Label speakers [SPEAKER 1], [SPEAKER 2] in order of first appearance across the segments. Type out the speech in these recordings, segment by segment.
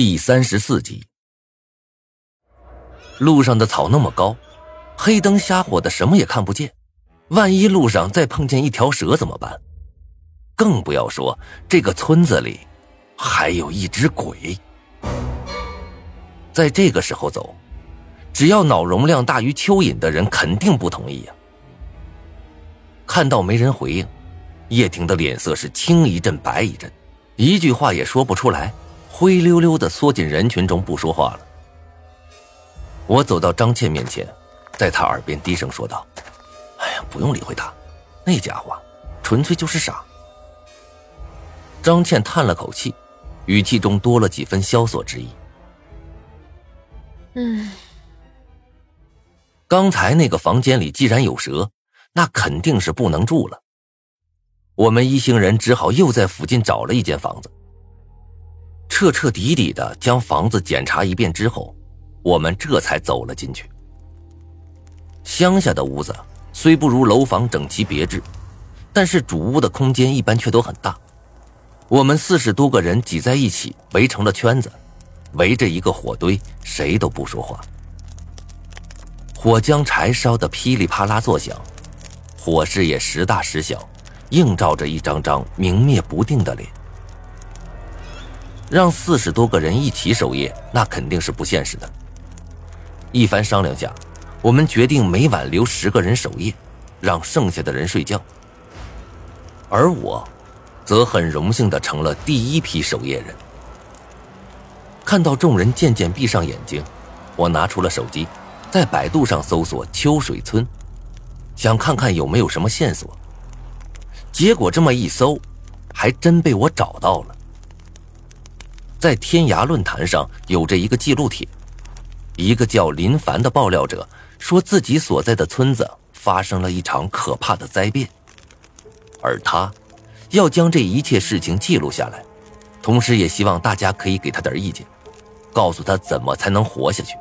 [SPEAKER 1] 第三十四集，路上的草那么高，黑灯瞎火的，什么也看不见。万一路上再碰见一条蛇怎么办？更不要说这个村子里还有一只鬼。在这个时候走，只要脑容量大于蚯蚓的人，肯定不同意呀。看到没人回应，叶婷的脸色是青一阵白一阵，一句话也说不出来。灰溜溜的缩进人群中不说话了。我走到张倩面前，在她耳边低声说道：“哎呀，不用理会他，那家伙纯粹就是傻。”张倩叹了口气，语气中多了几分萧索之意。
[SPEAKER 2] 嗯，
[SPEAKER 1] 刚才那个房间里既然有蛇，那肯定是不能住了。我们一行人只好又在附近找了一间房子。彻彻底底的将房子检查一遍之后，我们这才走了进去。乡下的屋子虽不如楼房整齐别致，但是主屋的空间一般却都很大。我们四十多个人挤在一起，围成了圈子，围着一个火堆，谁都不说话。火将柴烧得噼里啪啦作响，火势也时大时小，映照着一张张明灭不定的脸。让四十多个人一起守夜，那肯定是不现实的。一番商量下，我们决定每晚留十个人守夜，让剩下的人睡觉。而我，则很荣幸的成了第一批守夜人。看到众人渐渐闭上眼睛，我拿出了手机，在百度上搜索“秋水村”，想看看有没有什么线索。结果这么一搜，还真被我找到了。在天涯论坛上有着一个记录帖，一个叫林凡的爆料者说自己所在的村子发生了一场可怕的灾变，而他要将这一切事情记录下来，同时也希望大家可以给他点意见，告诉他怎么才能活下去。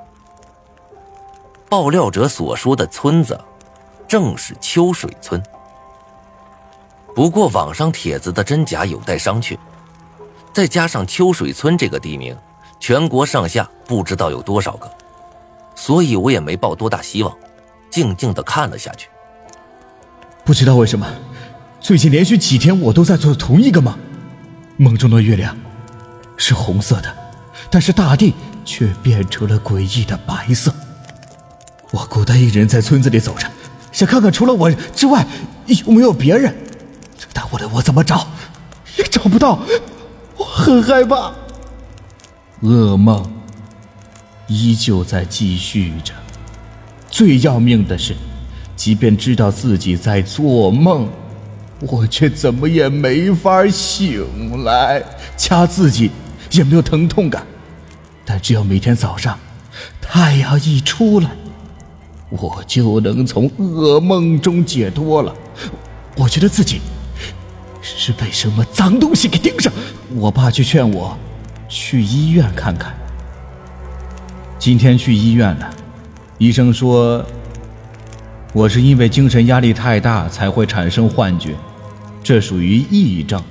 [SPEAKER 1] 爆料者所说的村子，正是秋水村。不过网上帖子的真假有待商榷。再加上秋水村这个地名，全国上下不知道有多少个，所以我也没抱多大希望，静静的看了下去。
[SPEAKER 3] 不知道为什么，最近连续几天我都在做同一个梦，梦中的月亮是红色的，但是大地却变成了诡异的白色。我孤单一人在村子里走着，想看看除了我之外有没有别人，但无论我怎么找，也找不到。很害怕，噩梦依旧在继续着。最要命的是，即便知道自己在做梦，我却怎么也没法醒来。掐自己也没有疼痛感，但只要每天早上太阳一出来，我就能从噩梦中解脱了。我觉得自己。是被什么脏东西给盯上？我爸去劝我去医院看看。今天去医院了，医生说我是因为精神压力太大才会产生幻觉，这属于抑郁症。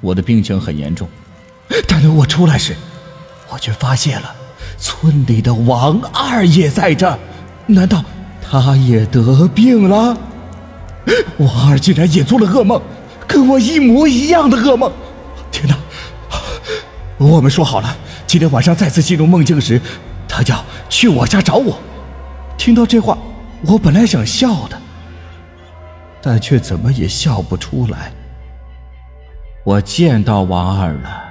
[SPEAKER 3] 我的病情很严重，但等我出来时，我却发现了村里的王二也在这。难道他也得病了？王二竟然也做了噩梦。跟我一模一样的噩梦，天哪！我们说好了，今天晚上再次进入梦境时，他要去我家找我。听到这话，我本来想笑的，但却怎么也笑不出来。我见到王二了，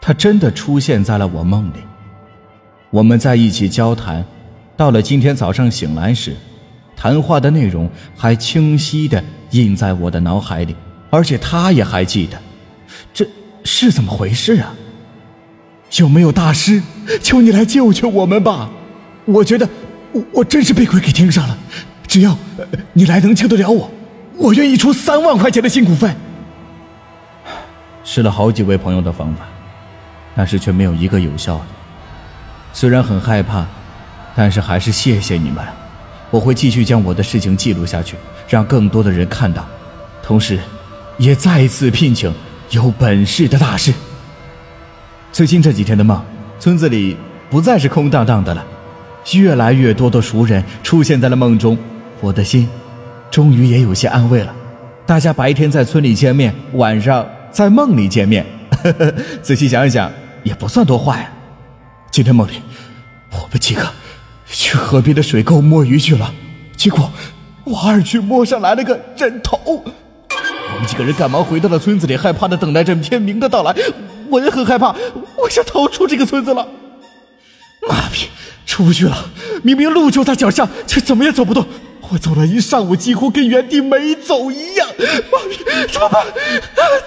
[SPEAKER 3] 他真的出现在了我梦里。我们在一起交谈，到了今天早上醒来时，谈话的内容还清晰的印在我的脑海里。而且他也还记得，这是怎么回事啊？有没有大师？求你来救救我们吧！我觉得我我真是被鬼给盯上了。只要你来能救得了我，我愿意出三万块钱的辛苦费。试了好几位朋友的方法，但是却没有一个有效的。虽然很害怕，但是还是谢谢你们。我会继续将我的事情记录下去，让更多的人看到，同时。也再次聘请有本事的大师。最近这几天的梦，村子里不再是空荡荡的了，越来越多的熟人出现在了梦中，我的心终于也有些安慰了。大家白天在村里见面，晚上在梦里见面，仔细想一想，也不算多坏啊。今天梦里，我们几个去河边的水沟摸鱼去了，结果我二去摸上来了个枕头。我们几个人赶忙回到了村子里，害怕的等待着天明的到来。我也很害怕，我想逃出这个村子了。妈逼，出不去了！明明路就在脚下，却怎么也走不动。我走了一上午，几乎跟原地没走一样。妈逼，怎么办？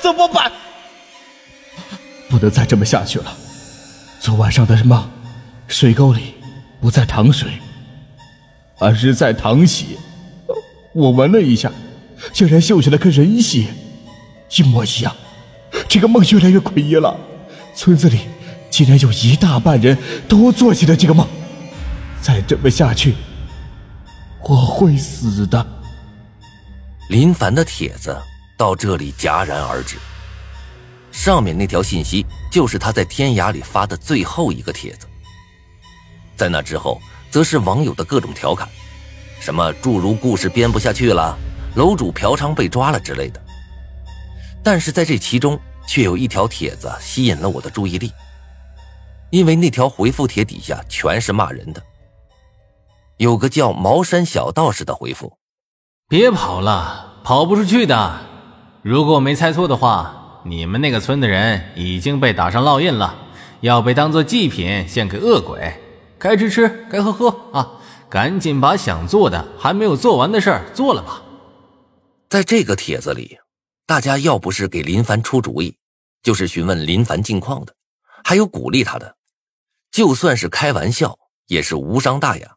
[SPEAKER 3] 怎么办？不能再这么下去了。昨晚上的梦，水沟里不再淌水，而是在淌血。我闻了一下。竟然嗅起来跟人血一模一样，这个梦越来越诡异了。村子里竟然有一大半人都做起了这个梦，再这么下去，我会死的。
[SPEAKER 1] 林凡的帖子到这里戛然而止，上面那条信息就是他在天涯里发的最后一个帖子。在那之后，则是网友的各种调侃，什么诸如故事编不下去了。楼主嫖娼被抓了之类的，但是在这其中却有一条帖子吸引了我的注意力，因为那条回复帖底下全是骂人的。有个叫茅山小道士的回复：“
[SPEAKER 2] 别跑了，跑不出去的。如果我没猜错的话，你们那个村的人已经被打上烙印了，要被当做祭品献给恶鬼。该吃吃，该喝喝啊！赶紧把想做的还没有做完的事儿做了吧。”
[SPEAKER 1] 在这个帖子里，大家要不是给林凡出主意，就是询问林凡近况的，还有鼓励他的，就算是开玩笑，也是无伤大雅。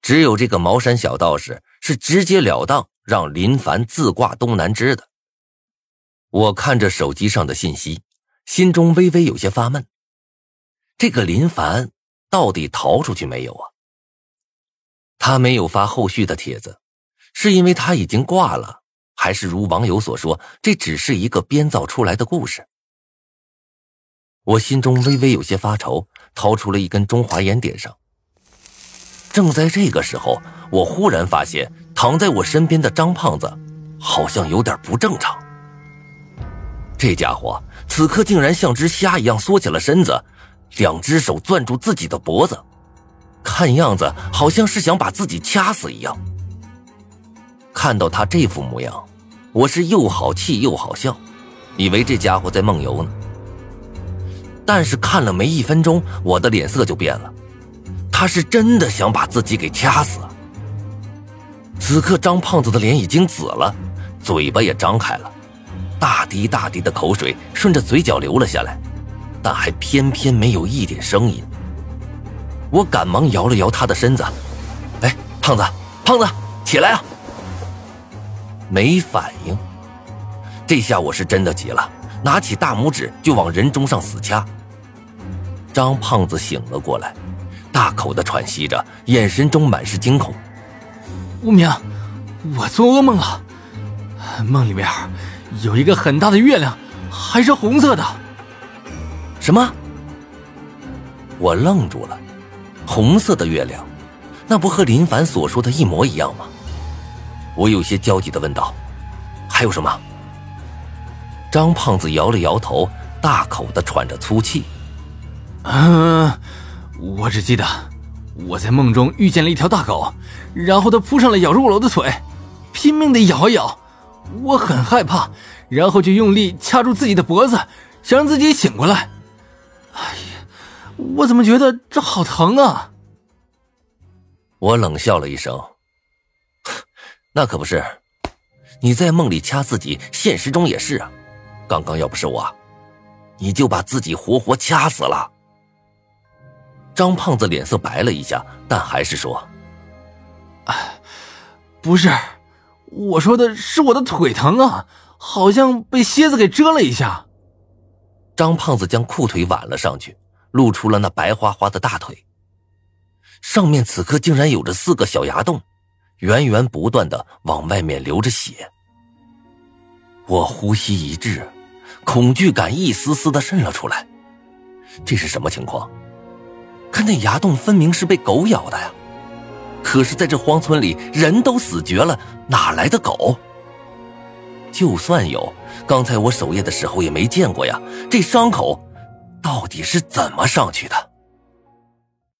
[SPEAKER 1] 只有这个茅山小道士是直截了当让林凡自挂东南枝的。我看着手机上的信息，心中微微有些发闷。这个林凡到底逃出去没有啊？他没有发后续的帖子。是因为他已经挂了，还是如网友所说，这只是一个编造出来的故事？我心中微微有些发愁，掏出了一根中华烟点上。正在这个时候，我忽然发现躺在我身边的张胖子好像有点不正常。这家伙此刻竟然像只虾一样缩起了身子，两只手攥住自己的脖子，看样子好像是想把自己掐死一样。看到他这副模样，我是又好气又好笑，以为这家伙在梦游呢。但是看了没一分钟，我的脸色就变了，他是真的想把自己给掐死。此刻张胖子的脸已经紫了，嘴巴也张开了，大滴大滴的口水顺着嘴角流了下来，但还偏偏没有一点声音。我赶忙摇了摇他的身子，哎，胖子，胖子，起来啊！没反应，这下我是真的急了，拿起大拇指就往人中上死掐。张胖子醒了过来，大口的喘息着，眼神中满是惊恐。
[SPEAKER 2] 无名，我做噩梦了，梦里面有一个很大的月亮，还是红色的。
[SPEAKER 1] 什么？我愣住了，红色的月亮，那不和林凡所说的一模一样吗？我有些焦急的问道：“还有什么？”张胖子摇了摇头，大口的喘着粗气。
[SPEAKER 2] “嗯，我只记得我在梦中遇见了一条大狗，然后它扑上来咬住了我的腿，拼命的咬啊咬，我很害怕，然后就用力掐住自己的脖子，想让自己醒过来。哎呀，我怎么觉得这好疼啊？”
[SPEAKER 1] 我冷笑了一声。那可不是，你在梦里掐自己，现实中也是啊。刚刚要不是我，你就把自己活活掐死了。张胖子脸色白了一下，但还是说：“
[SPEAKER 2] 哎，不是，我说的是我的腿疼啊，好像被蝎子给蛰了一下。”
[SPEAKER 1] 张胖子将裤腿挽了上去，露出了那白花花的大腿，上面此刻竟然有着四个小牙洞。源源不断的往外面流着血，我呼吸一滞，恐惧感一丝丝的渗了出来。这是什么情况？看那牙洞，分明是被狗咬的呀！可是，在这荒村里，人都死绝了，哪来的狗？就算有，刚才我守夜的时候也没见过呀。这伤口到底是怎么上去的？